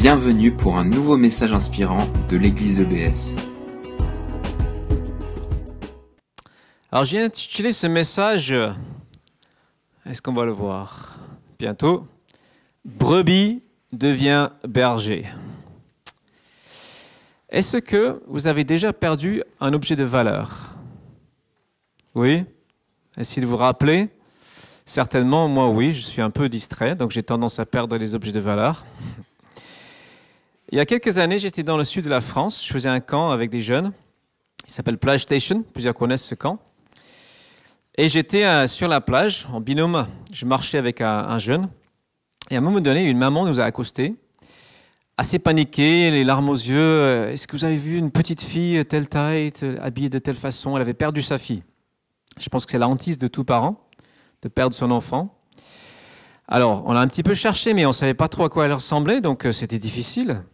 Bienvenue pour un nouveau message inspirant de l'église EBS. Alors j'ai intitulé ce message, est-ce qu'on va le voir bientôt? Brebis devient berger. Est-ce que vous avez déjà perdu un objet de valeur? Oui de vous rappeler Certainement, moi oui, je suis un peu distrait, donc j'ai tendance à perdre les objets de valeur. Il y a quelques années, j'étais dans le sud de la France. Je faisais un camp avec des jeunes. Il s'appelle Plage Station. Plusieurs connaissent ce camp. Et j'étais euh, sur la plage en binôme. Je marchais avec un, jeune. Et à un moment donné, une maman nous a accostés, assez paniquée, les larmes aux yeux. Euh, est-ce que vous avez vu une petite fille telle taille, habillée de telle façon? Elle avait perdu sa fille. Je pense que c'est la hantise de tout parent de perdre son enfant. Alors, on a un petit peu cherché, mais on ne savait pas trop à quoi elle ressemblait, donc euh, c'était difficile.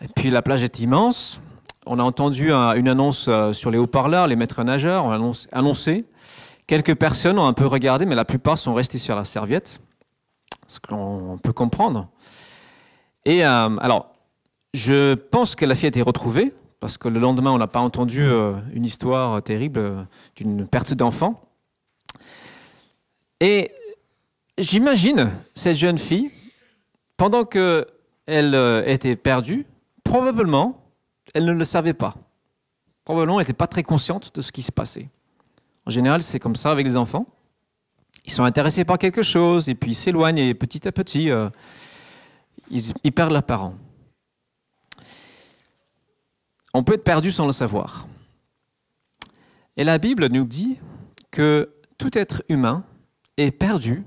Et puis la plage est immense. On a entendu une annonce euh, sur les haut-parleurs, les maîtres nageurs ont annoncé. Quelques personnes ont un peu regardé, mais la plupart sont restés sur la serviette, ce qu'on peut comprendre. Et euh, alors, je pense que la fille a été retrouvée, parce que le lendemain, on n'a pas entendu euh, une histoire terrible d'une perte d'enfant. Et j'imagine cette jeune fille, pendant qu'elle était perdue, probablement, elle ne le savait pas. Probablement, elle n'était pas très consciente de ce qui se passait. En général, c'est comme ça avec les enfants. Ils sont intéressés par quelque chose et puis ils s'éloignent et petit à petit, euh, ils, perdent leurs parents. On peut être perdu sans le savoir. Et la Bible nous dit que tout être humain est perdu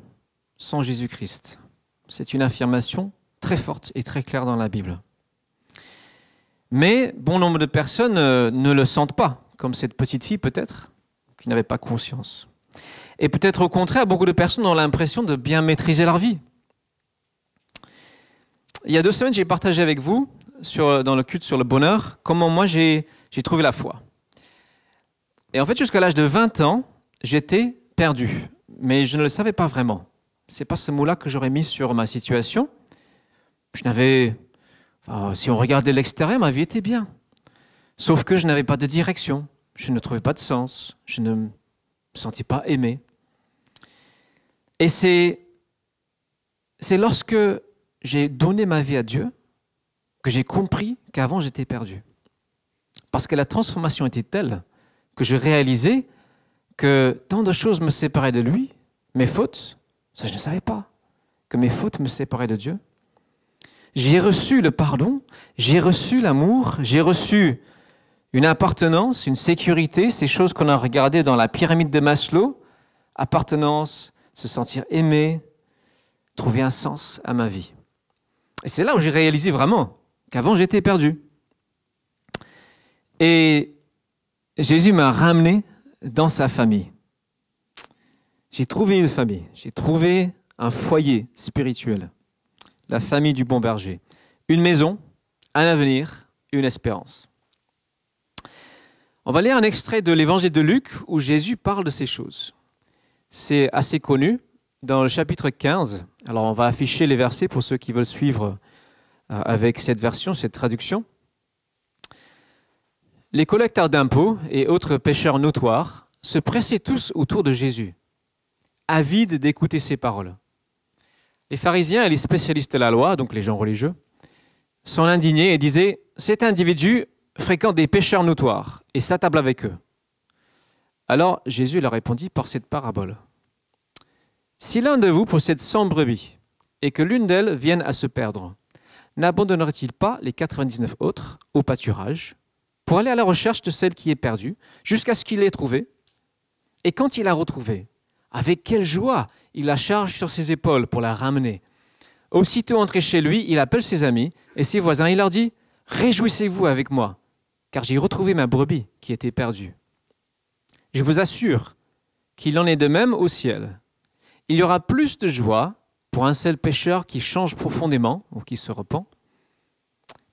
sans Jésus-Christ. C'est une affirmation très forte et très claire dans la Bible. Mais bon nombre de personnes euh, ne le sentent pas, comme cette petite fille peut-être, qui n'avait pas conscience. Et peut-être au contraire, beaucoup de personnes ont l'impression de bien maîtriser leur vie. Il y a deux semaines, j'ai partagé avec vous, dans le culte sur le bonheur, comment moi j'ai trouvé la foi. Et en fait, jusqu'à l'âge de 20 ans, j'étais perdu, mais je ne le savais pas vraiment. Ce n'est pas ce mot-là que j'aurais mis sur ma situation. Je n'avais si on regardait l'extérieur, ma vie était bien. Sauf que je n'avais pas de direction, je ne trouvais pas de sens, je ne me sentais pas aimé. Et c'est, c'est lorsque j'ai donné ma vie à Dieu que j'ai compris qu'avant j'étais perdu. Parce que la transformation était telle que je réalisais que tant de choses me séparaient de lui, mes fautes, ça je ne savais pas, que mes fautes me séparaient de Dieu. J'ai reçu le pardon, j'ai reçu l'amour, j'ai reçu une appartenance, une sécurité, ces choses qu'on a regardées dans la pyramide de Maslow, appartenance, se sentir aimé, trouver un sens à ma vie. Et c'est là où j'ai réalisé vraiment qu'avant j'étais perdu. Et Jésus m'a ramené dans sa famille. J'ai trouvé une famille, j'ai trouvé un foyer spirituel la famille du bon berger. Une maison, un avenir, une espérance. On va lire un extrait de l'évangile de Luc où Jésus parle de ces choses. C'est assez connu dans le chapitre 15. Alors on va afficher les versets pour ceux qui veulent suivre euh, avec cette version, cette traduction. Les collecteurs d'impôts et autres pécheurs notoires se pressaient tous autour de Jésus, avides d'écouter ses paroles. Les pharisiens et les spécialistes de la loi, donc les gens religieux, sont indignés et disaient Cet individu fréquente des pécheurs notoires et s'attable avec eux. Alors Jésus leur répondit par cette parabole Si l'un de vous possède cent brebis et que l'une d'elles vienne à se perdre, n'abandonnerait-il pas les 99 autres au pâturage pour aller à la recherche de celle qui est perdue jusqu'à ce qu'il l'ait trouvée Et quand il l'a retrouvée, avec quelle joie il la charge sur ses épaules pour la ramener. Aussitôt entré chez lui, il appelle ses amis et ses voisins. Il leur dit Réjouissez-vous avec moi, car j'ai retrouvé ma brebis qui était perdue. Je vous assure qu'il en est de même au ciel. Il y aura plus de joie pour un seul pécheur qui change profondément ou qui se repent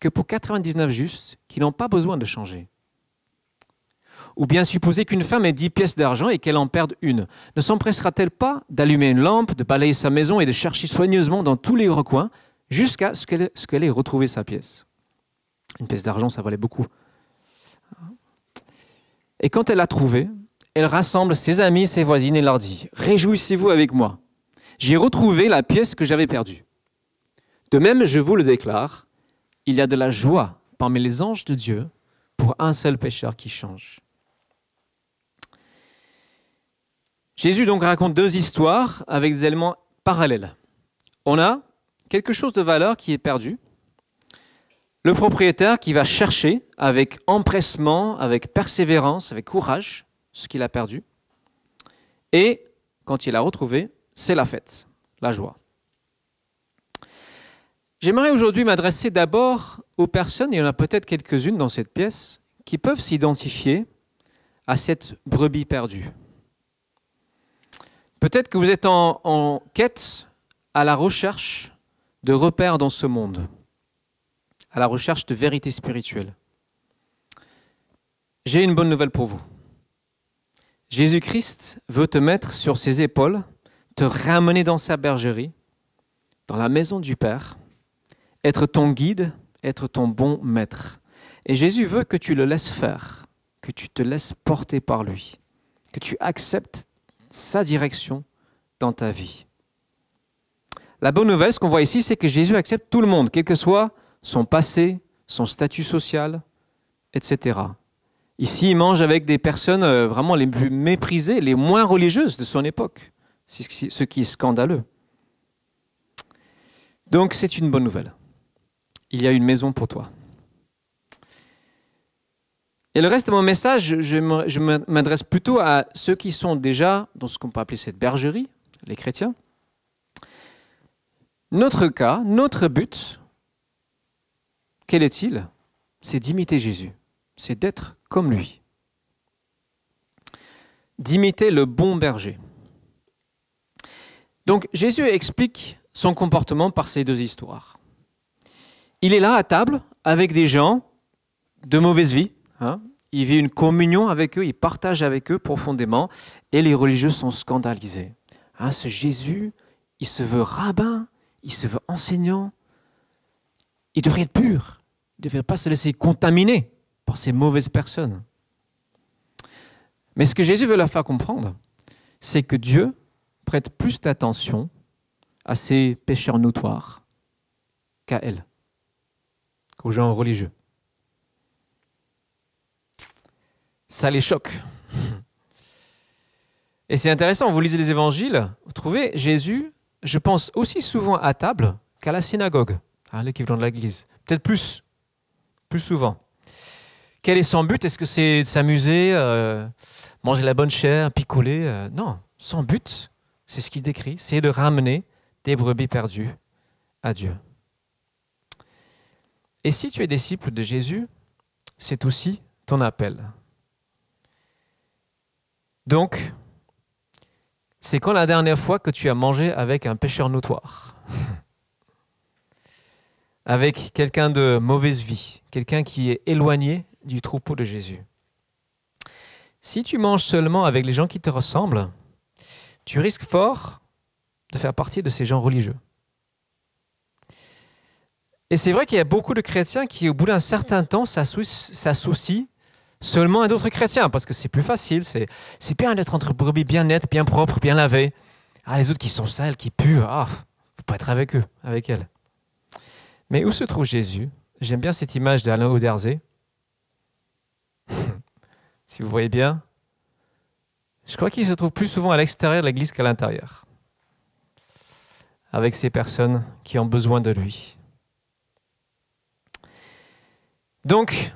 que pour 99 justes qui n'ont pas besoin de changer. Ou bien supposer qu'une femme ait dix pièces d'argent et qu'elle en perde une. Ne s'empressera-t-elle pas d'allumer une lampe, de balayer sa maison et de chercher soigneusement dans tous les recoins jusqu'à ce qu'elle ait retrouvé sa pièce? Une pièce d'argent, ça valait beaucoup. Et quand elle l'a trouvée, elle rassemble ses amis, ses voisines et leur dit Réjouissez-vous avec moi. J'ai retrouvé la pièce que j'avais perdue. De même, je vous le déclare, il y a de la joie parmi les anges de Dieu pour un seul pécheur qui change. Jésus donc raconte deux histoires avec des éléments parallèles. On a quelque chose de valeur qui est perdu. Le propriétaire qui va chercher avec empressement, avec persévérance, avec courage ce qu'il a perdu. Et quand il a retrouvé, c'est la fête, la joie. J'aimerais aujourd'hui m'adresser d'abord aux personnes, et il y en a peut-être quelques-unes dans cette pièce, qui peuvent s'identifier à cette brebis perdue. Peut-être que vous êtes en, quête à la recherche de repères dans ce monde, à la recherche de vérité spirituelle. J'ai une bonne nouvelle pour vous. Jésus-Christ veut te mettre sur ses épaules, te ramener dans sa bergerie, dans la maison du Père, être ton guide, être ton bon maître. Et Jésus veut que tu le laisses faire, que tu te laisses porter par lui, que tu acceptes sa direction dans ta vie. La bonne nouvelle, ce qu'on voit ici, c'est que Jésus accepte tout le monde, quel que soit son passé, son statut social, etc. Ici, il mange avec des personnes euh, vraiment les plus méprisées, les moins religieuses de son époque, ce qui est scandaleux. Donc c'est une bonne nouvelle. Il y a une maison pour toi. Et le reste de mon message, je m'adresse plutôt à ceux qui sont déjà dans ce qu'on peut appeler cette bergerie, les chrétiens. Notre cas, notre but, quel est-il? C'est d'imiter Jésus, c'est d'être comme lui. D'imiter le bon berger. Donc Jésus explique son comportement par ces deux histoires. Il est là à table avec des gens de mauvaise vie. Hein. Il vit une communion avec eux, il partage avec eux profondément, et les religieux sont scandalisés. Hein, ce Jésus, il se veut rabbin, il se veut enseignant, il devrait être pur, il ne devrait pas se laisser contaminer par ces mauvaises personnes. Mais ce que Jésus veut leur faire comprendre, c'est que Dieu prête plus d'attention à ces pécheurs notoires qu'à elle, qu'aux gens religieux. Ça les choque. Et c'est intéressant, vous lisez les évangiles, vous trouvez Jésus, je pense, aussi souvent à table qu'à la synagogue, hein, l'équivalent de l'église. Peut-être plus, plus souvent. Quel est son but? Est-ce que c'est de s'amuser, euh, manger la bonne chair, picoler euh, Non, son but, c'est ce qu'il décrit, c'est de ramener des brebis perdues à Dieu. Et si tu es disciple de Jésus, c'est aussi ton appel. Donc, c'est quand la dernière fois que tu as mangé avec un pécheur notoire Avec quelqu'un de mauvaise vie, quelqu'un qui est éloigné du troupeau de Jésus. Si tu manges seulement avec les gens qui te ressemblent, tu risques fort de faire partie de ces gens religieux. Et c'est vrai qu'il y a beaucoup de chrétiens qui, au bout d'un certain temps, s'associent seulement à d'autres chrétiens, parce que c'est plus facile, c'est bien d'être entre brebis bien nettes, bien propres, bien lavées. Ah, les autres qui sont sales, qui puent, ah, faut pas être avec eux, avec elles. Mais où se trouve Jésus? J'aime bien cette image d'Alain Auderzé. si vous voyez bien, je crois qu'il se trouve plus souvent à l'extérieur de l'église qu'à l'intérieur, avec ces personnes qui ont besoin de lui. Donc,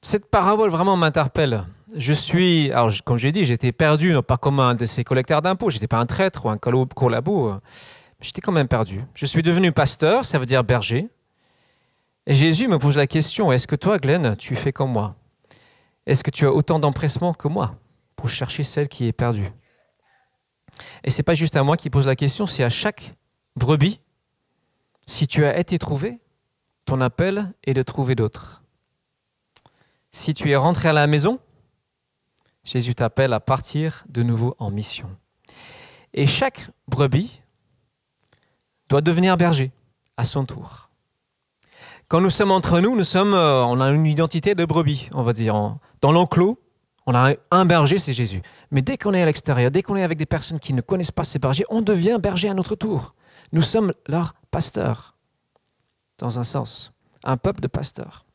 cette parabole vraiment m'interpelle. Je suis, alors comme j'ai dit, j'étais perdu, non pas comme un de ces collecteurs d'impôts, j'étais pas un traître ou un collabo, j'étais quand même perdu. Je suis devenu pasteur, ça veut dire berger. Et Jésus me pose la question, est-ce que toi, Glenn, tu fais comme moi? Est-ce que tu as autant d'empressement que moi pour chercher celle qui est perdue? Et c'est pas juste à moi qui pose la question, c'est à chaque brebis. Si tu as été trouvé, ton appel est de trouver d'autres. Si tu es rentré à la maison, Jésus t'appelle à partir de nouveau en mission. Et chaque brebis doit devenir berger à son tour. Quand nous sommes entre nous, nous sommes, euh, on a une identité de brebis, on va dire. Dans l'enclos, on a un berger, c'est Jésus. Mais dès qu'on est à l'extérieur, dès qu'on est avec des personnes qui ne connaissent pas ces bergers, on devient berger à notre tour. Nous sommes leur pasteur, dans un sens, un peuple de pasteurs.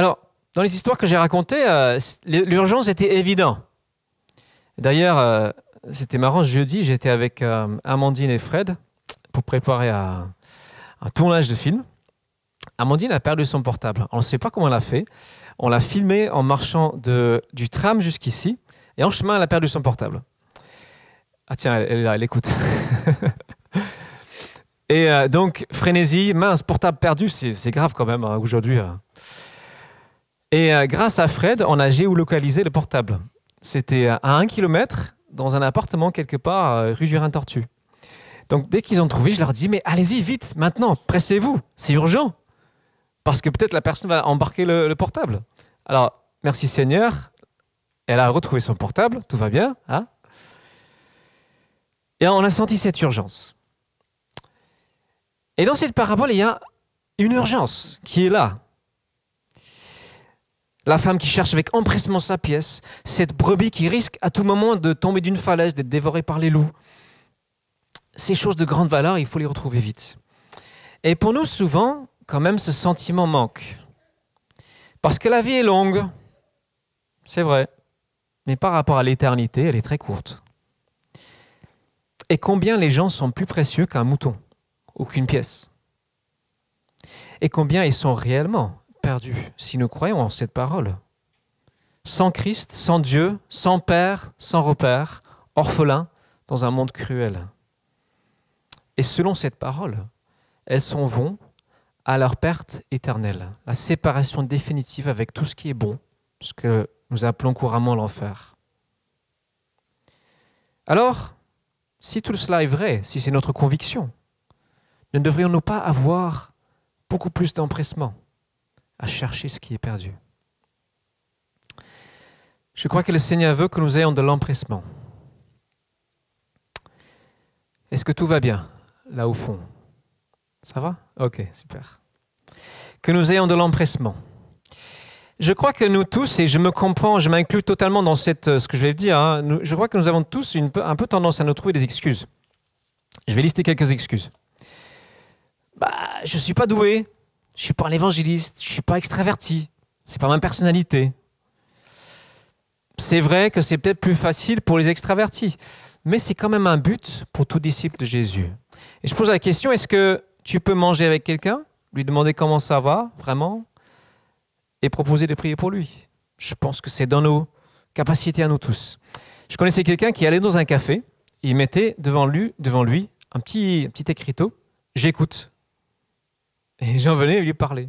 Alors, dans les histoires que j'ai racontées, euh, l'urgence était évidente. D'ailleurs, euh, c'était marrant, jeudi, j'étais avec euh, Amandine et Fred pour préparer un, tournage de film. Amandine a perdu son portable. On ne sait pas comment elle a fait. On l'a filmé en marchant du tram jusqu'ici. Et en chemin, elle a perdu son portable. Ah tiens, elle, est elle écoute. et donc, frénésie, mince, portable perdu, c'est grave quand même hein, aujourd'hui. Hein. Et euh, grâce à Fred, on a géolocalisé le portable. C'était à un kilomètre dans un appartement quelque part euh, rue Jurin-Tortue. Donc dès qu'ils ont trouvé, je leur dis mais allez-y vite, maintenant, pressez-vous, c'est urgent. Parce que peut-être la personne va embarquer le, portable. Alors, merci Seigneur, elle a retrouvé son portable, tout va bien. Hein Et on a senti cette urgence. Et dans cette parabole, il y a une urgence qui est là. La femme qui cherche avec empressement sa pièce, cette brebis qui risque à tout moment de tomber d'une falaise, d'être dévorée par les loups. Ces choses de grande valeur, il faut les retrouver vite. Et pour nous, souvent, quand même, ce sentiment manque. Parce que la vie est longue, c'est vrai, mais par rapport à l'éternité, elle est très courte. Et combien les gens sont plus précieux qu'un mouton ou qu'une pièce? Et combien ils sont réellement perdu si nous croyons en cette parole. Sans Christ, sans Dieu, sans Père, sans repère, orphelin dans un monde cruel. Et selon cette parole, elles s'en vont à leur perte éternelle, la séparation définitive avec tout ce qui est bon, ce que nous appelons couramment l'enfer. Alors, si tout cela est vrai, si c'est notre conviction, ne devrions-nous pas avoir beaucoup plus d'empressement à chercher ce qui est perdu. Je crois que le Seigneur veut que nous ayons de l'empressement. Est-ce que tout va bien là au fond? Ça va? Ok, super. Que nous ayons de l'empressement. Je crois que nous tous, et je me comprends, je m'inclus totalement dans cette, ce que je vais dire, hein, je crois que nous avons tous une, un peu tendance à nous trouver des excuses. Je vais lister quelques excuses. Bah, je ne suis pas doué, je suis pas un évangéliste, je suis pas extraverti, c'est pas ma personnalité. C'est vrai que c'est peut-être plus facile pour les extravertis, mais c'est quand même un but pour tout disciple de Jésus. Et je pose la question est-ce que tu peux manger avec quelqu'un, lui demander comment ça va, vraiment, et proposer de prier pour lui? Je pense que c'est dans nos capacités à nous tous. Je connaissais quelqu'un qui allait dans un café, il mettait devant lui, devant lui un petit, un petit écriteau J'écoute. Et les gens venaient lui parler.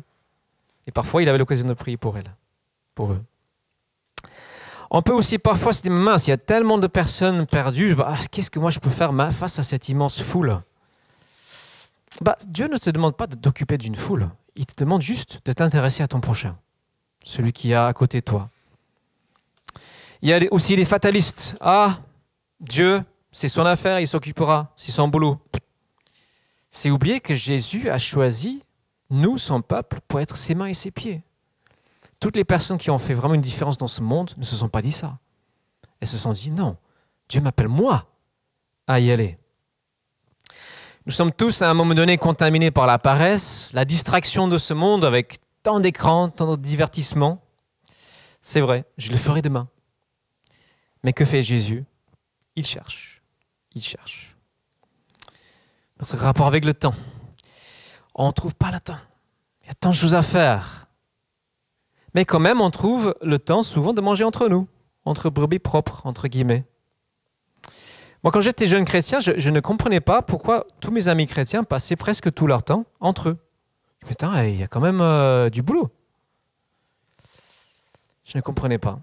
Et parfois, il avait l'occasion de prier pour elle, pour eux. On peut aussi parfois se dire, mince, il y a tellement de personnes perdues, bah, qu'est-ce que moi je peux faire face à cette immense foule? Bah, Dieu ne te demande pas de t'occuper d'une foule, il te demande juste de t'intéresser à ton prochain, celui qui est à côté de toi. Il y a aussi les fatalistes. Ah, Dieu, c'est son affaire, il s'occupera, c'est son boulot. C'est oublier que Jésus a choisi nous, son peuple, pour être ses mains et ses pieds. Toutes les personnes qui ont fait vraiment une différence dans ce monde ne se sont pas dit ça. Elles se sont dit non, Dieu m'appelle moi à y aller. Nous sommes tous à un moment donné contaminés par la paresse, la distraction de ce monde avec tant d'écrans, tant de divertissements. C'est vrai, je le ferai demain. Mais que fait Jésus? Il cherche. Il cherche. Notre rapport avec le temps on ne trouve pas le temps. Il y a tant de choses à faire. Mais quand même, on trouve le temps souvent de manger entre nous, entre brebis propres, entre guillemets. Moi, quand j'étais jeune chrétien, je, ne comprenais pas pourquoi tous mes amis chrétiens passaient presque tout leur temps entre eux. Putain, il y a quand même euh, du boulot. Je ne comprenais pas.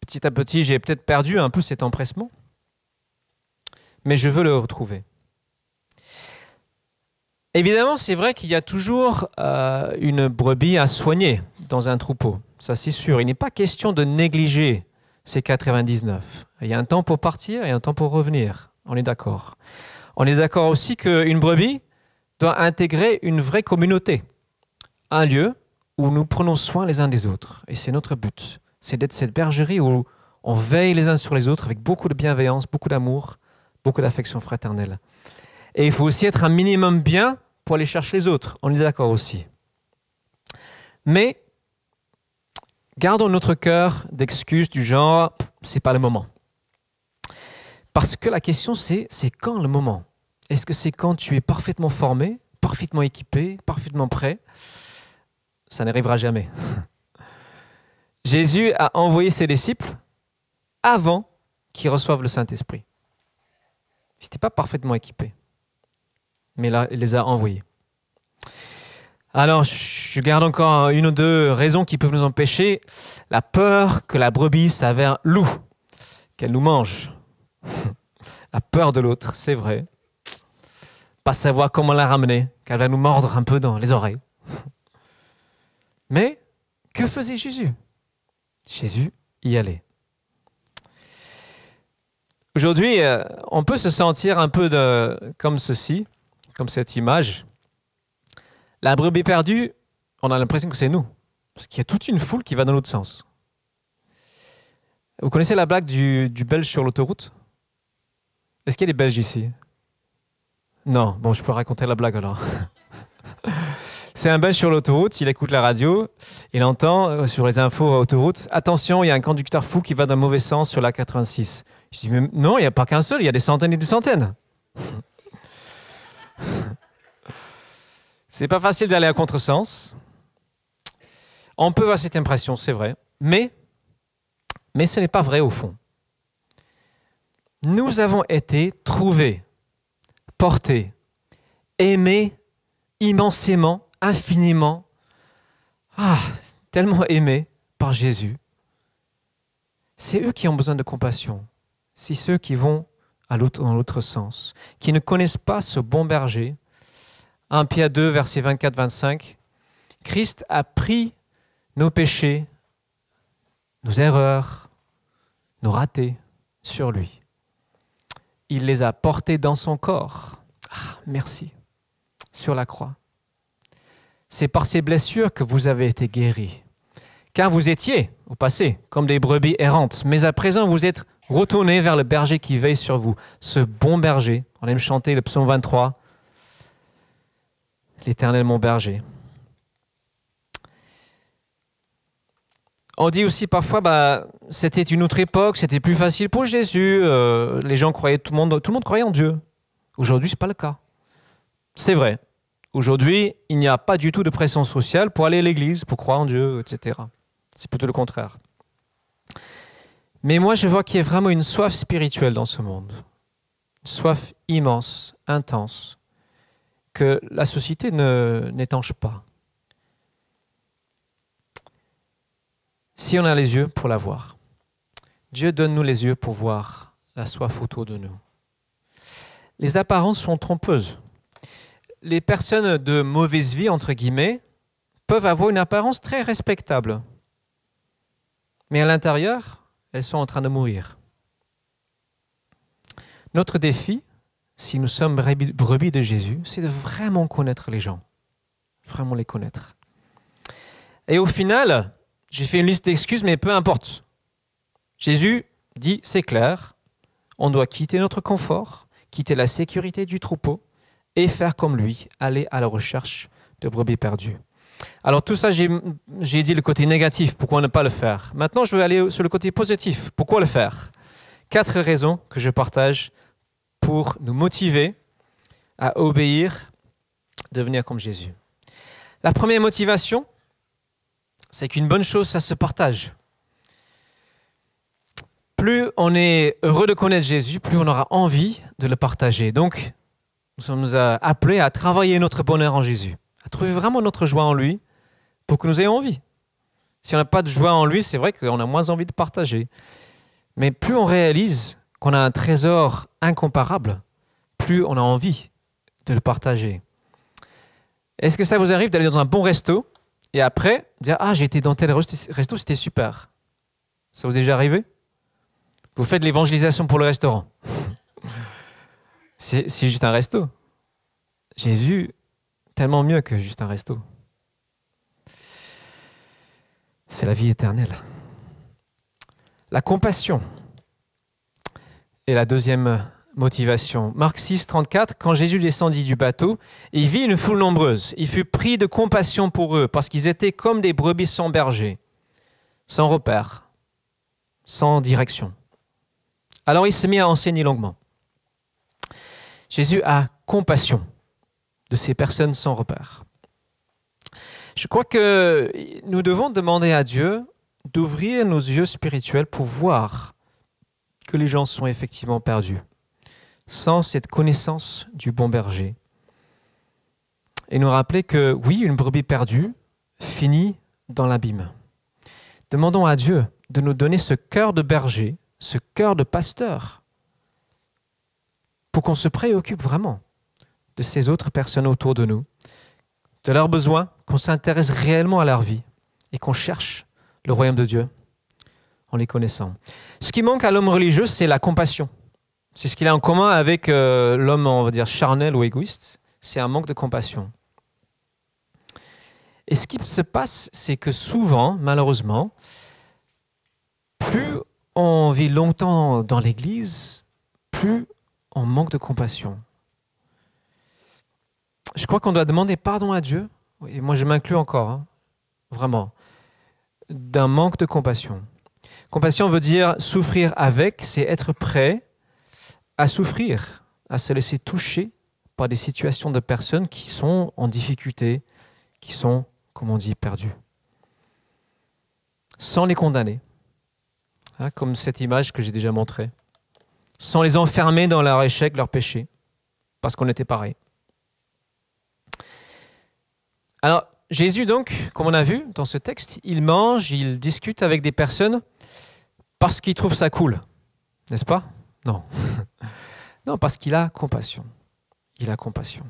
Petit à petit, j'ai peut-être perdu un peu cet empressement. Mais je veux le retrouver. Évidemment, c'est vrai qu'il y a toujours euh, une brebis à soigner dans un troupeau. Ça, c'est sûr. Il n'est pas question de négliger ces 99. Il y a un temps pour partir et un temps pour revenir. On est d'accord. On est d'accord aussi qu'une brebis doit intégrer une vraie communauté, un lieu où nous prenons soin les uns des autres. Et c'est notre but, c'est d'être cette bergerie où on veille les uns sur les autres avec beaucoup de bienveillance, beaucoup d'amour, beaucoup d'affection fraternelle. Et il faut aussi être un minimum bien pour aller chercher les autres. On est d'accord aussi. Mais gardons notre cœur d'excuses du genre c'est pas le moment. Parce que la question c'est c'est quand le moment? Est-ce que c'est quand tu es parfaitement formé, parfaitement équipé, parfaitement prêt? Ça n'arrivera jamais. Jésus a envoyé ses disciples avant qu'ils reçoivent le Saint-Esprit. Ils n'étaient pas parfaitement équipés, mais il les a envoyés. Alors, je garde encore une ou deux raisons qui peuvent nous empêcher. La peur que la brebis s'avère loup, qu'elle nous mange. la peur de l'autre, c'est vrai. Pas savoir comment la ramener, qu'elle va nous mordre un peu dans les oreilles. Mais que faisait Jésus? Jésus y allait. Aujourd'hui, euh, on peut se sentir un peu comme ceci, comme cette image. La brebis perdue, on a l'impression que c'est nous, parce qu'il y a toute une foule qui va dans l'autre sens. Vous connaissez la blague du, Belge sur l'autoroute? Est-ce qu'il y a des Belges ici? Non, bon, je peux raconter la blague alors. C'est un Belge sur l'autoroute, il écoute la radio, il entend euh, sur les infos autoroute Attention, il y a un conducteur fou qui va dans le mauvais sens sur la 86. Je dis mais Non, il n'y a pas qu'un seul, il y a des centaines et des centaines. C'est pas facile d'aller à contresens. On peut avoir cette impression, c'est vrai, mais, mais ce n'est pas vrai au fond. Nous avons été trouvés, portés, aimés immensément infiniment, ah, tellement aimés par Jésus. C'est eux qui ont besoin de compassion. C'est ceux qui vont dans l'autre sens, qui ne connaissent pas ce bon berger. 1 Pierre 2, verset 24-25. Christ a pris nos péchés, nos erreurs, nos ratés sur lui. Il les a portés dans son corps. Ah, merci. Sur la croix c'est par ces blessures que vous avez été guéris. Car vous étiez, au passé, comme des brebis errantes, mais à présent vous êtes retournés vers le berger qui veille sur vous, ce bon berger. On aime chanter le psaume 23, l'Éternel mon berger. On dit aussi parfois, bah, c'était une autre époque, c'était plus facile pour Jésus. Euh, les gens croyaient, tout le monde, tout le monde croyait en Dieu. Aujourd'hui, c'est pas le cas. C'est vrai. Aujourd'hui, il n'y a pas du tout de pression sociale pour aller à l'église, pour croire en Dieu, etc. C'est plutôt le contraire. Mais moi, je vois qu'il y a vraiment une soif spirituelle dans ce monde. Une soif immense, intense, que la société n'étanche pas. Si on a les yeux pour la voir, Dieu donne-nous les yeux pour voir la soif autour de nous. Les apparences sont trompeuses les personnes de mauvaise vie, entre guillemets, peuvent avoir une apparence très respectable. Mais à l'intérieur, elles sont en train de mourir. Notre défi, si nous sommes brebis de Jésus, c'est de vraiment connaître les gens. Vraiment les connaître. Et au final, j'ai fait une liste d'excuses, mais peu importe. Jésus dit, c'est clair, on doit quitter notre confort, quitter la sécurité du troupeau, et faire comme lui, aller à la recherche de brebis perdues. Alors tout ça, j'ai dit le côté négatif, pourquoi ne pas le faire? Maintenant, je vais aller sur le côté positif, pourquoi le faire? Quatre raisons que je partage pour nous motiver à obéir, devenir comme Jésus. La première motivation, c'est qu'une bonne chose, ça se partage. Plus on est heureux de connaître Jésus, plus on aura envie de le partager. Donc, nous sommes appelés à travailler notre bonheur en Jésus, à trouver vraiment notre joie en lui pour que nous ayons envie. Si on n'a pas de joie en lui, c'est vrai qu'on a moins envie de partager. Mais plus on réalise qu'on a un trésor incomparable, plus on a envie de le partager. Est-ce que ça vous arrive d'aller dans un bon resto et après dire Ah, j'ai été dans tel resto, c'était super Ça vous est déjà arrivé? Vous faites l'évangélisation pour le restaurant. C'est juste un resto. Jésus, tellement mieux que juste un resto. C'est la vie éternelle. La compassion est la deuxième motivation. Marc 6, 34, quand Jésus descendit du bateau, il vit une foule nombreuse. Il fut pris de compassion pour eux, parce qu'ils étaient comme des brebis sans berger, sans repère, sans direction. Alors il se mit à enseigner longuement. Jésus a compassion de ces personnes sans repère. Je crois que nous devons demander à Dieu d'ouvrir nos yeux spirituels pour voir que les gens sont effectivement perdus sans cette connaissance du bon berger. Et nous rappeler que oui, une brebis perdue finit dans l'abîme. Demandons à Dieu de nous donner ce cœur de berger, ce cœur de pasteur, pour qu'on se préoccupe vraiment de ces autres personnes autour de nous, de leurs besoins, qu'on s'intéresse réellement à leur vie et qu'on cherche le royaume de Dieu en les connaissant. Ce qui manque à l'homme religieux, c'est la compassion. C'est ce qu'il a en commun avec euh, l'homme, on va dire, charnel ou égoïste. C'est un manque de compassion. Et ce qui se passe, c'est que souvent, malheureusement, plus on vit longtemps dans l'Église, plus on manque de compassion. Je crois qu'on doit demander pardon à Dieu, et moi je m'inclus encore, hein, vraiment, d'un manque de compassion. Compassion veut dire souffrir avec, c'est être prêt à souffrir, à se laisser toucher par des situations de personnes qui sont en difficulté, qui sont, comme on dit, perdues. Sans les condamner, hein, comme cette image que j'ai déjà montrée. Sans les enfermer dans leur échec, leur péché, parce qu'on était pareil. Alors, Jésus, donc, comme on a vu dans ce texte, il mange, il discute avec des personnes parce qu'il trouve ça cool, n'est-ce pas? Non. Non, parce qu'il a compassion. Il a compassion.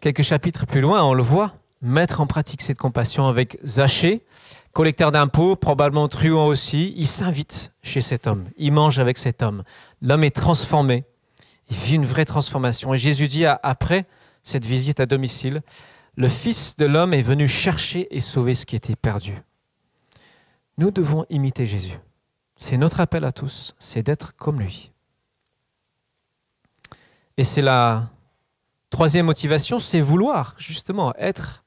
Quelques chapitres plus loin, on le voit, mettre en pratique cette compassion avec Zachée, collecteur d'impôts, probablement truand aussi. Il s'invite chez cet homme. Il mange avec cet homme. L'homme est transformé. Il vit une vraie transformation. Et Jésus dit après cette visite à domicile, le Fils de l'homme est venu chercher et sauver ce qui était perdu. Nous devons imiter Jésus. C'est notre appel à tous, c'est d'être comme lui. Et c'est la troisième motivation, c'est vouloir justement être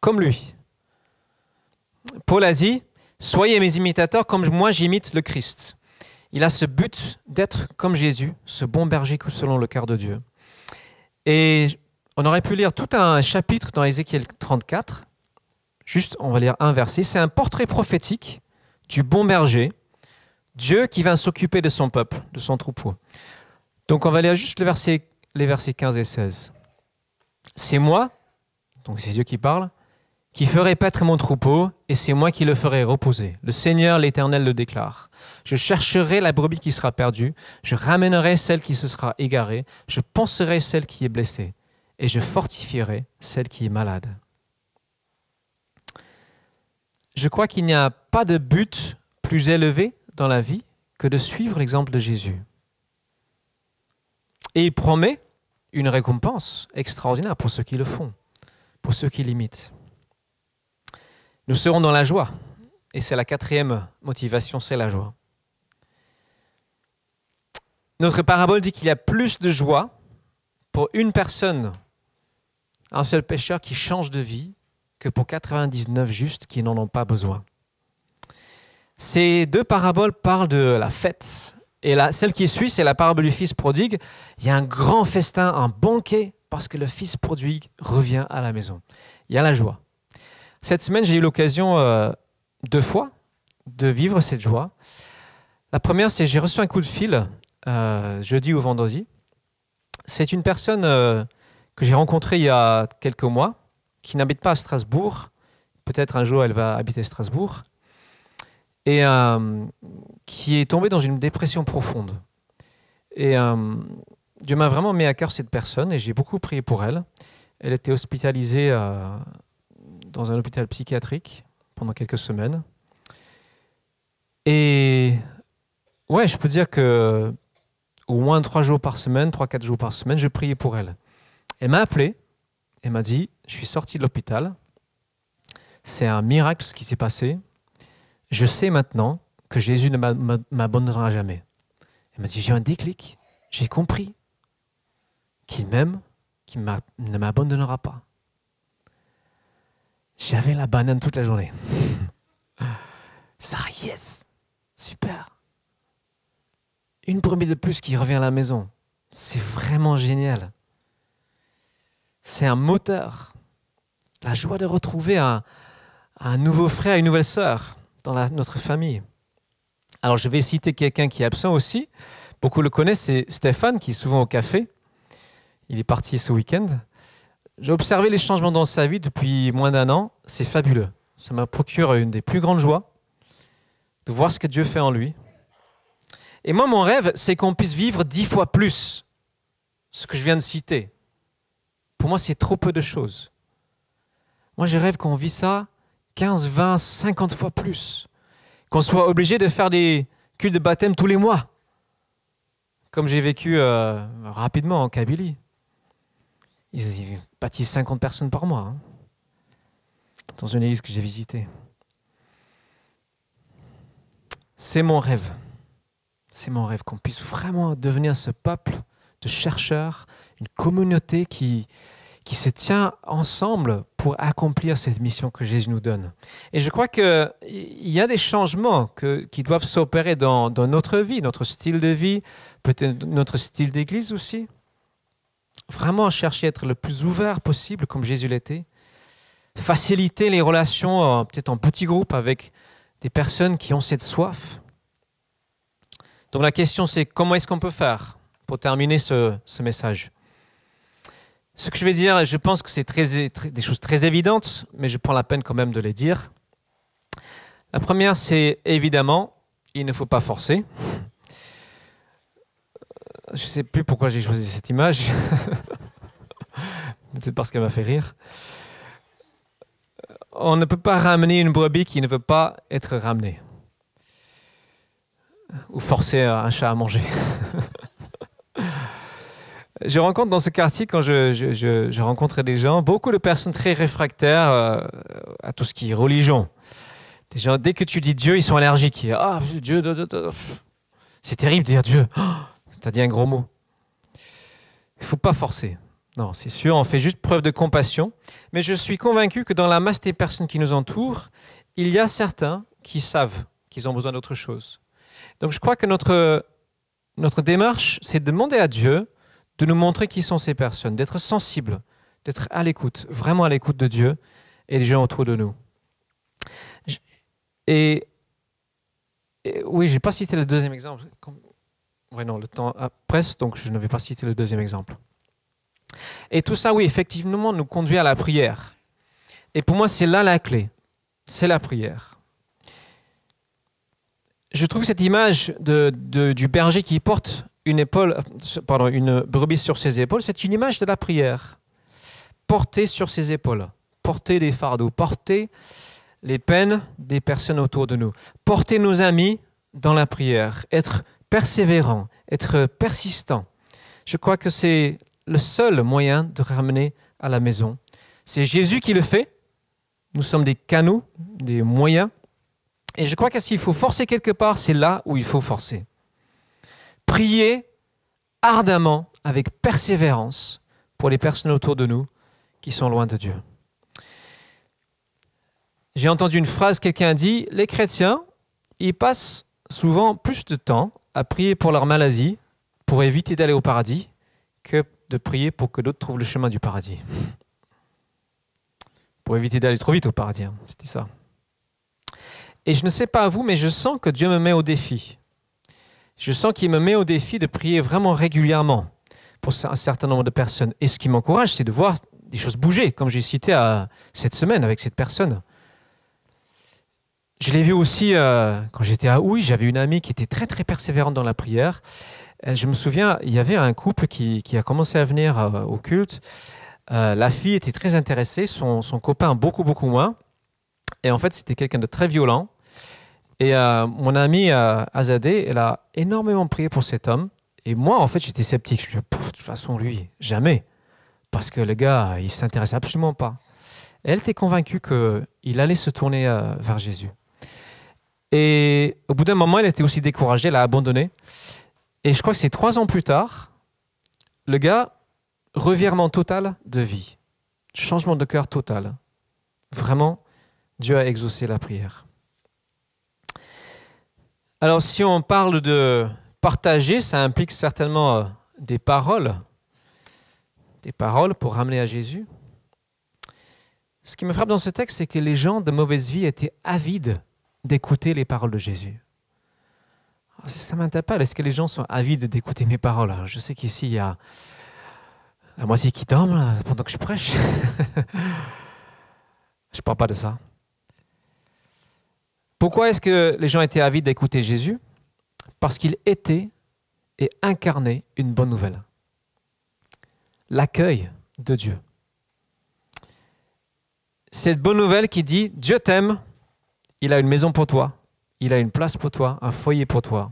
comme lui. Paul a dit, soyez mes imitateurs comme moi j'imite le Christ. Il a ce but d'être comme Jésus, ce bon berger selon le cœur de Dieu. Et on aurait pu lire tout un chapitre dans Ézéchiel 34. Juste, on va lire un verset. C'est un portrait prophétique du bon berger Dieu qui va s'occuper de son peuple, de son troupeau. Donc on va lire juste les versets, les versets 15 et 16. C'est moi, donc c'est Dieu qui parle, qui ferai paître mon troupeau, et c'est moi qui le ferai reposer. Le Seigneur l'Éternel le déclare. Je chercherai la brebis qui sera perdue, je ramènerai celle qui se sera égarée, je penserai celle qui est blessée, et je fortifierai celle qui est malade. Je crois qu'il n'y a pas de but plus élevé dans la vie que de suivre l'exemple de Jésus. Et il promet une récompense extraordinaire pour ceux qui le font, pour ceux qui l'imitent. Nous serons dans la joie. Et c'est la quatrième motivation, c'est la joie. Notre parabole dit qu'il y a plus de joie pour une personne, un seul pécheur qui change de vie, que pour 99 justes qui n'en ont pas besoin. Ces deux paraboles parlent de la fête. Et la, celle qui suit, c'est la parabole du fils prodigue. Il y a un grand festin, un banquet, parce que le fils prodigue revient à la maison. Il y a la joie. Cette semaine, j'ai eu l'occasion euh, deux fois de vivre cette joie. La première, c'est j'ai reçu un coup de fil euh, jeudi ou vendredi. C'est une personne euh, que j'ai rencontrée il y a quelques mois, qui n'habite pas à Strasbourg. Peut-être un jour elle va habiter Strasbourg et euh, qui est tombée dans une dépression profonde. Et euh, Dieu m'a vraiment mis à cœur cette personne et j'ai beaucoup prié pour elle. Elle était hospitalisée euh, dans un hôpital psychiatrique pendant quelques semaines. Et ouais, je peux dire que au moins trois jours par semaine, trois, quatre jours par semaine, je priais pour elle. Elle m'a appelé, elle m'a dit, je suis sorti de l'hôpital, c'est un miracle ce qui s'est passé, je sais maintenant que Jésus ne m'abandonnera jamais. Elle m'a dit, j'ai un déclic, j'ai compris qu'il m'aime, qu'il ne m'abandonnera pas. J'avais la banane toute la journée. Ça, yes, super. Une brebis de plus qui revient à la maison. C'est vraiment génial. C'est un moteur. La joie de retrouver un, nouveau frère, une nouvelle sœur dans notre famille. Alors je vais citer quelqu'un qui est absent aussi. Beaucoup le connaissent, c'est Stéphane qui est souvent au café. Il est parti ce week-end. J'ai observé les changements dans sa vie depuis moins d'un an. C'est fabuleux. Ça me procure une des plus grandes joies de voir ce que Dieu fait en lui. Et moi, mon rêve, c'est qu'on puisse vivre dix fois plus ce que je viens de citer. Pour moi, c'est trop peu de choses. Moi, je rêve qu'on vit ça 15, 20, 50 fois plus. Qu'on soit obligé de faire des cultes de baptême tous les mois. Comme j'ai vécu euh, rapidement en Kabylie. Ils, bâtissent 50 personnes par mois. Hein, dans une église que j'ai visitée. C'est mon rêve. C'est mon rêve qu'on puisse vraiment devenir ce peuple de chercheurs, une communauté qui, qui se tient ensemble pour accomplir cette mission que Jésus nous donne. Et je crois qu'il y a des changements qui doivent s'opérer dans, dans, notre vie, notre style de vie, peut-être notre style d'église aussi vraiment chercher à être le plus ouvert possible, comme Jésus l'était. Faciliter les relations, euh, peut-être en petits groupes, avec des personnes qui ont cette soif. Donc la question, c'est comment est-ce qu'on peut faire? Pour terminer ce, message Ce que je vais dire, je pense que c'est des choses très évidentes, mais je prends la peine quand même de les dire. La première, c'est évidemment, il ne faut pas forcer je ne sais plus pourquoi j'ai choisi cette image. Peut-être parce qu'elle m'a fait rire. On ne peut pas ramener une brebis qui ne veut pas être ramenée. Ou forcer un chat à manger. je rencontre dans ce quartier, quand je, je, rencontre des gens, beaucoup de personnes très réfractaires euh, à tout ce qui est religion. Des gens, dès que tu dis Dieu, ils sont allergiques. Ah, Dieu, c'est terrible de dire Dieu. T'as dit un gros mot. Il faut pas forcer. Non, c'est sûr, on fait juste preuve de compassion. Mais je suis convaincu que dans la masse des personnes qui nous entourent, il y a certains qui savent qu'ils ont besoin d'autre chose. Donc je crois que notre, notre démarche, c'est de demander à Dieu de nous montrer qui sont ces personnes, d'être sensible, d'être à l'écoute, vraiment à l'écoute de Dieu et des gens autour de nous. Et, oui, je n'ai pas cité le deuxième exemple. Oui, non, le temps presse, donc je ne vais pas citer le deuxième exemple. Et tout ça, oui, effectivement, nous conduit à la prière. Et pour moi, c'est là la clé. C'est la prière. Je trouve cette image du berger qui porte une, épaule, pardon, une brebis sur ses épaules, c'est une image de la prière. Porter sur ses épaules, porter des fardeaux, porter les peines des personnes autour de nous, porter nos amis dans la prière, être persévérant, être persistant. Je crois que c'est le seul moyen de ramener à la maison. C'est Jésus qui le fait. Nous sommes des canaux, des moyens. Et je crois que s'il faut forcer quelque part, c'est là où il faut forcer. Prier ardemment, avec persévérance, pour les personnes autour de nous qui sont loin de Dieu. J'ai entendu une phrase, quelqu'un dit, les chrétiens, ils passent souvent plus de temps à prier pour leur maladie, pour éviter d'aller au paradis, que de prier pour que d'autres trouvent le chemin du paradis. Pour éviter d'aller trop vite au paradis, hein, c'était ça. Et je ne sais pas à vous, mais je sens que Dieu me met au défi. Je sens qu'il me met au défi de prier vraiment régulièrement pour un certain nombre de personnes. Et ce qui m'encourage, c'est de voir des choses bouger, comme j'ai cité à cette semaine avec cette personne. Je l'ai vu aussi euh, quand j'étais à Houille, j'avais une amie qui était très très persévérante dans la prière. Euh, je me souviens, il y avait un couple qui, a commencé à venir euh, au culte. la fille était très intéressée, son, copain beaucoup beaucoup moins. Et en fait, c'était quelqu'un de très violent. Et mon amie Azadeh, elle a énormément prié pour cet homme. Et moi, en fait, j'étais sceptique. Je me disais, de toute façon, lui, jamais. Parce que le gars, il s'intéresse absolument pas. elle était convaincue qu'il allait se tourner euh, vers Jésus. Et au bout d'un moment, elle était aussi découragée, elle a abandonné. Et je crois que c'est trois ans plus tard, le gars, revirement total de vie, changement de cœur total. Vraiment, Dieu a exaucé la prière. Alors si on parle de partager, ça implique certainement euh, des paroles, des paroles pour ramener à Jésus. Ce qui me frappe dans ce texte, c'est que les gens de mauvaise vie étaient avides d'écouter les paroles de Jésus. Ça m'interpelle. Est-ce que les gens sont avides d'écouter mes paroles? Je sais qu'ici, il y a la moitié qui dorment pendant que je prêche. je ne parle pas de ça. Pourquoi est-ce que les gens étaient avides d'écouter Jésus? Parce qu'il était et incarnait une bonne nouvelle. L'accueil de Dieu. Cette bonne nouvelle qui dit Dieu t'aime, il a une maison pour toi, il a une place pour toi, un foyer pour toi.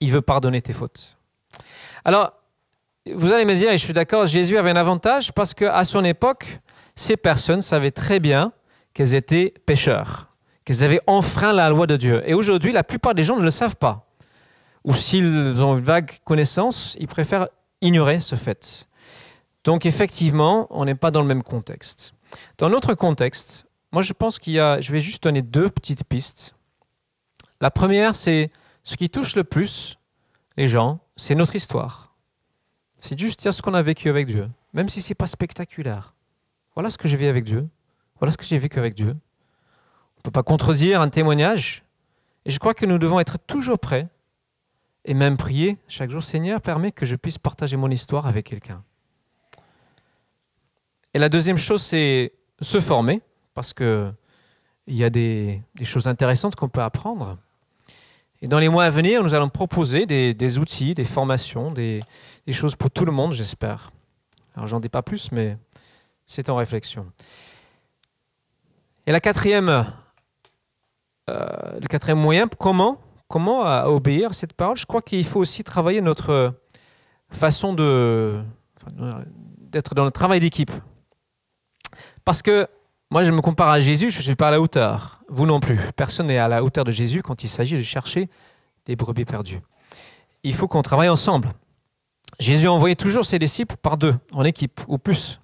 Il veut pardonner tes fautes. Alors, vous allez me dire, et je suis d'accord, Jésus avait un avantage parce qu'à son époque, ces personnes savaient très bien qu'elles étaient pécheurs qu'ils avaient enfreint la loi de Dieu. Et aujourd'hui, la plupart des gens ne le savent pas. Ou s'ils ont une vague connaissance, ils préfèrent ignorer ce fait. Donc effectivement, on n'est pas dans le même contexte. Dans notre contexte, moi je pense qu'il y a, je vais juste donner deux petites pistes. La première, c'est ce qui touche le plus les gens, c'est notre histoire. C'est juste dire ce qu'on a vécu avec Dieu, même si c'est pas spectaculaire. Voilà ce que j'ai vécu avec Dieu. Voilà ce que j'ai vécu avec Dieu peut pas contredire un témoignage. Et je crois que nous devons être toujours prêts et même prier chaque jour, Seigneur, permet que je puisse partager mon histoire avec quelqu'un. Et la deuxième chose, c'est se former, parce qu'il y a des, choses intéressantes qu'on peut apprendre. Et dans les mois à venir, nous allons proposer des, outils, des formations, des, des, choses pour tout le monde, j'espère. Alors, j'en dis pas plus, mais c'est en réflexion. Et la quatrième euh, le quatrième moyen, comment, comment obéir à cette parole? Je crois qu'il faut aussi travailler notre façon de, d'être dans le travail d'équipe. Parce que moi, je me compare à Jésus, je ne suis pas à la hauteur. Vous non plus. Personne n'est à la hauteur de Jésus quand il s'agit de chercher des brebis perdues. Il faut qu'on travaille ensemble. Jésus envoyait toujours ses disciples par deux, en équipe ou plus.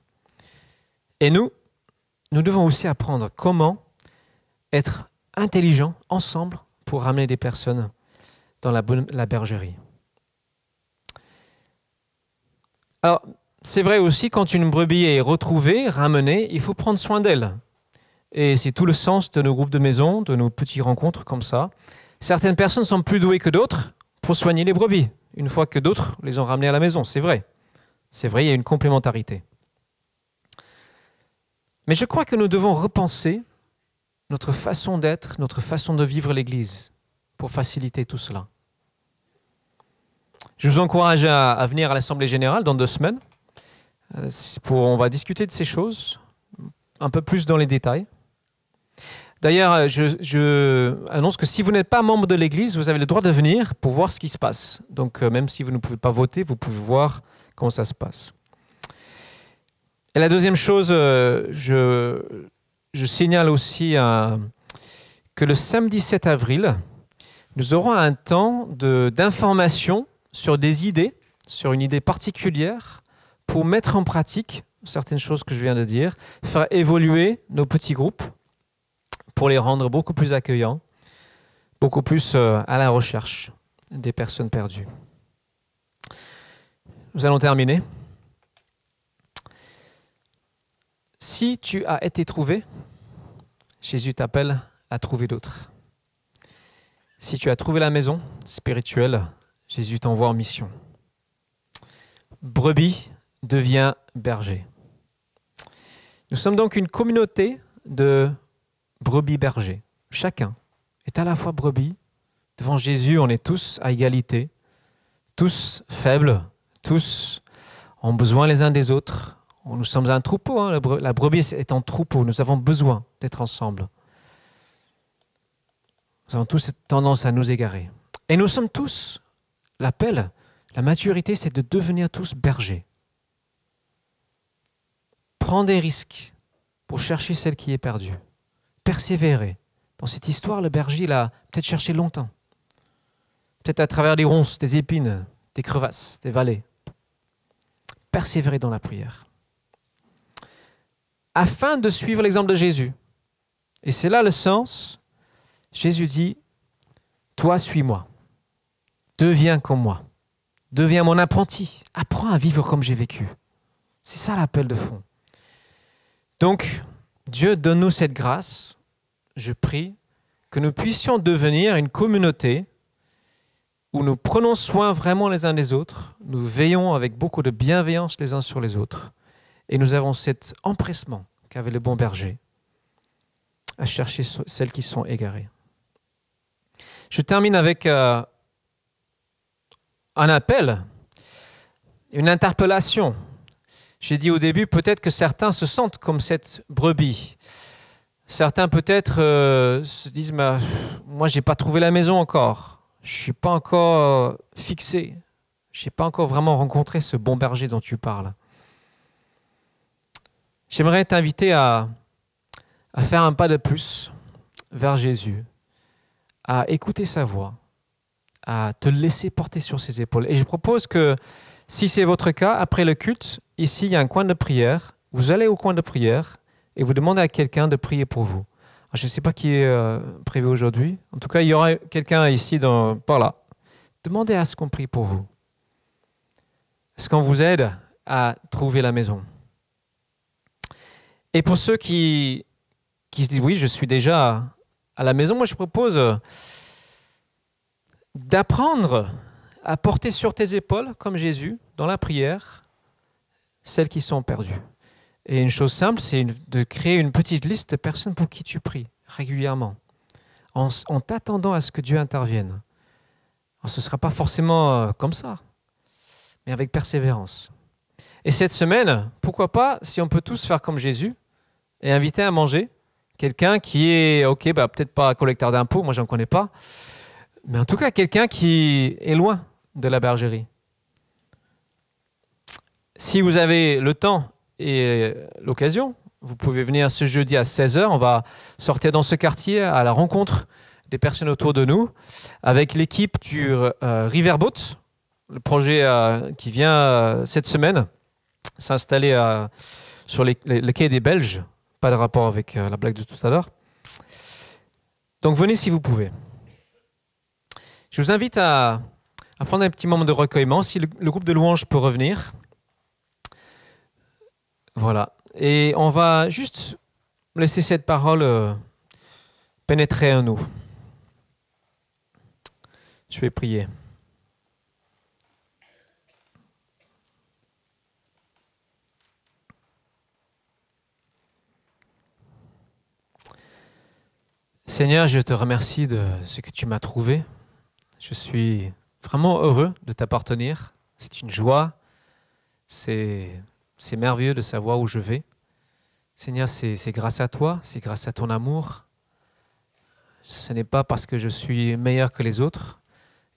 Et nous, nous devons aussi apprendre comment être intelligents ensemble pour ramener des personnes dans la, bergerie. Alors, c'est vrai aussi, quand une brebis est retrouvée, ramenée, il faut prendre soin d'elle. Et c'est tout le sens de nos groupes de maison, de nos petites rencontres comme ça. Certaines personnes sont plus douées que d'autres pour soigner les brebis, une fois que d'autres les ont ramenées à la maison. C'est vrai. C'est vrai, il y a une complémentarité. Mais je crois que nous devons repenser notre façon d'être, notre façon de vivre l'Église pour faciliter tout cela. Je vous encourage à, venir à l'Assemblée générale dans deux semaines. Euh, pour, on va discuter de ces choses un peu plus dans les détails. D'ailleurs, je, je, annonce que si vous n'êtes pas membre de l'Église, vous avez le droit de venir pour voir ce qui se passe. Donc, euh, même si vous ne pouvez pas voter, vous pouvez voir comment ça se passe. Et la deuxième chose, euh, je, je signale aussi euh, que le samedi 7 avril, nous aurons un temps d'information sur des idées, sur une idée particulière, pour mettre en pratique certaines choses que je viens de dire, faire évoluer nos petits groupes pour les rendre beaucoup plus accueillants, beaucoup plus euh, à la recherche des personnes perdues. Nous allons terminer. Si tu as été trouvé, Jésus t'appelle à trouver d'autres. Si tu as trouvé la maison spirituelle, Jésus t'envoie en mission. Brebis devient berger. Nous sommes donc une communauté de brebis bergers. Chacun est à la fois brebis. Devant Jésus, on est tous à égalité, tous faibles, tous ont besoin les uns des autres, nous sommes un troupeau, hein. la brebis est en troupeau, nous avons besoin d'être ensemble. Nous avons tous cette tendance à nous égarer. Et nous sommes tous L'appel, la maturité, c'est de devenir tous bergers. Prends des risques pour chercher celle qui est perdue. Persévérer. Dans cette histoire, le berger l'a peut-être cherché longtemps. Peut-être à travers des ronces, des épines, des crevasses, des vallées. Persévérer dans la prière. Afin de suivre l'exemple de Jésus. Et c'est là le sens. Jésus dit, toi suis-moi. Deviens comme moi. Deviens mon apprenti. Apprends à vivre comme j'ai vécu. C'est ça l'appel de fond. Donc, Dieu donne-nous cette grâce. Je prie que nous puissions devenir une communauté où nous prenons soin vraiment les uns des autres, nous veillons avec beaucoup de bienveillance les uns sur les autres, et nous avons cet empressement qu'avait le bon berger à chercher celles qui sont égarées. Je termine avec euh, un appel, une interpellation. J'ai dit au début, peut-être que certains se sentent comme cette brebis. Certains peut-être euh, se disent, moi, moi, j'ai pas trouvé la maison encore. Je suis pas encore euh, fixé. Je n'ai pas encore vraiment rencontré ce bon berger dont tu parles. J'aimerais t'inviter à, faire un pas de plus vers Jésus, à écouter sa voix, à te laisser porter sur ses épaules. Et je propose que, si c'est votre cas, après le culte, ici, il y a un coin de prière. Vous allez au coin de prière et vous demandez à quelqu'un de prier pour vous. Je ne sais pas qui est euh, prévu aujourd'hui. En tout cas, il y aura quelqu'un ici dans, par là. Demandez à ce qu'on prie pour vous. Est-ce qu'on vous aide à trouver la maison? Et pour ceux qui, qui se disent oui, je suis déjà à la maison, moi je propose euh, d'apprendre à porter sur tes épaules, comme Jésus, dans la prière, celles qui sont perdues. Et une chose simple, c'est de créer une petite liste de personnes pour qui tu pries régulièrement, en, t'attendant à ce que Dieu intervienne. ce ne sera pas forcément euh, comme ça, mais avec persévérance. Et cette semaine, pourquoi pas, si on peut tous faire comme Jésus, et inviter à manger quelqu'un qui est, ok, bah, peut-être pas collecteur d'impôts, moi j'en connais pas, mais en tout cas quelqu'un qui est loin de la bergerie. Si vous avez le temps et l'occasion, vous pouvez venir ce jeudi à 16h. On va sortir dans ce quartier à la rencontre des personnes autour de nous avec l'équipe du euh, Riverboat, le projet euh, qui vient euh, cette semaine s'installer sur les, quais des Belges. Pas de rapport avec la blague de tout à l'heure. Donc venez si vous pouvez. Je vous invite à, prendre un petit moment de recueillement. Si le, le groupe de louanges peut revenir. Voilà. Et on va juste laisser cette parole euh, pénétrer en nous. Je vais prier. Seigneur, je te remercie de ce que tu m'as trouvé. Je suis vraiment heureux de t'appartenir. C'est une joie. C'est c'est merveilleux de savoir où je vais. Seigneur, c'est grâce à toi, c'est grâce à ton amour. Ce n'est pas parce que je suis meilleur que les autres.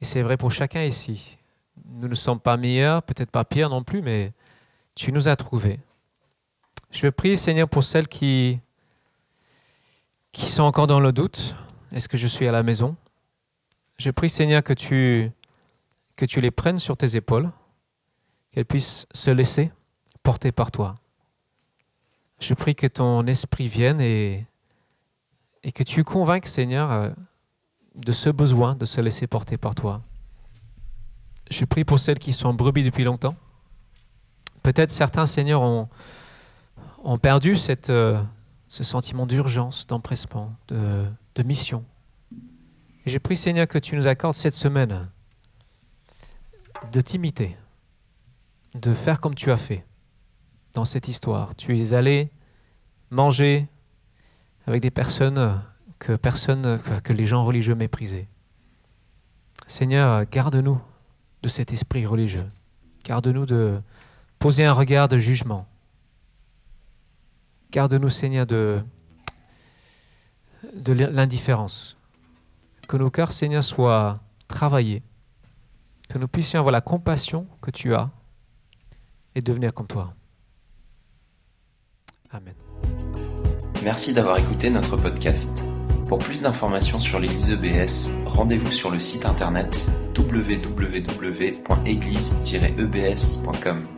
Et c'est vrai pour chacun ici. Nous ne sommes pas meilleurs, peut-être pas pires non plus, mais tu nous as trouvés. Je prie, Seigneur, pour celles qui, qui sont encore dans le doute. Est-ce que je suis à la maison? Je prie, Seigneur, que tu, que tu les prennes sur tes épaules, qu'elles puissent se laisser porté par toi. Je prie que ton esprit vienne et, et que tu convainques, Seigneur, euh, de ce besoin de se laisser porter par toi. Je prie pour celles qui sont brebis depuis longtemps. Peut-être certains, Seigneur, ont, ont perdu cette, euh, ce sentiment d'urgence, d'empressement, de, mission. Et je Seigneur, que tu nous accordes cette semaine de t'imiter, de faire comme tu as fait dans cette histoire. Tu es allé manger avec des personnes que, personne, que les gens religieux méprisaient. Seigneur, garde-nous de cet esprit religieux. Garde-nous de poser un regard de jugement. Garde-nous, Seigneur, de, de l'indifférence. Que nos cœurs, Seigneur, soient travaillés que nous puissions avoir la compassion que tu as et devenir comme toi. Amen. Merci d'avoir écouté notre podcast. Pour plus d'informations sur l'église EBS, rendez-vous sur le site internet www.église-ebs.com.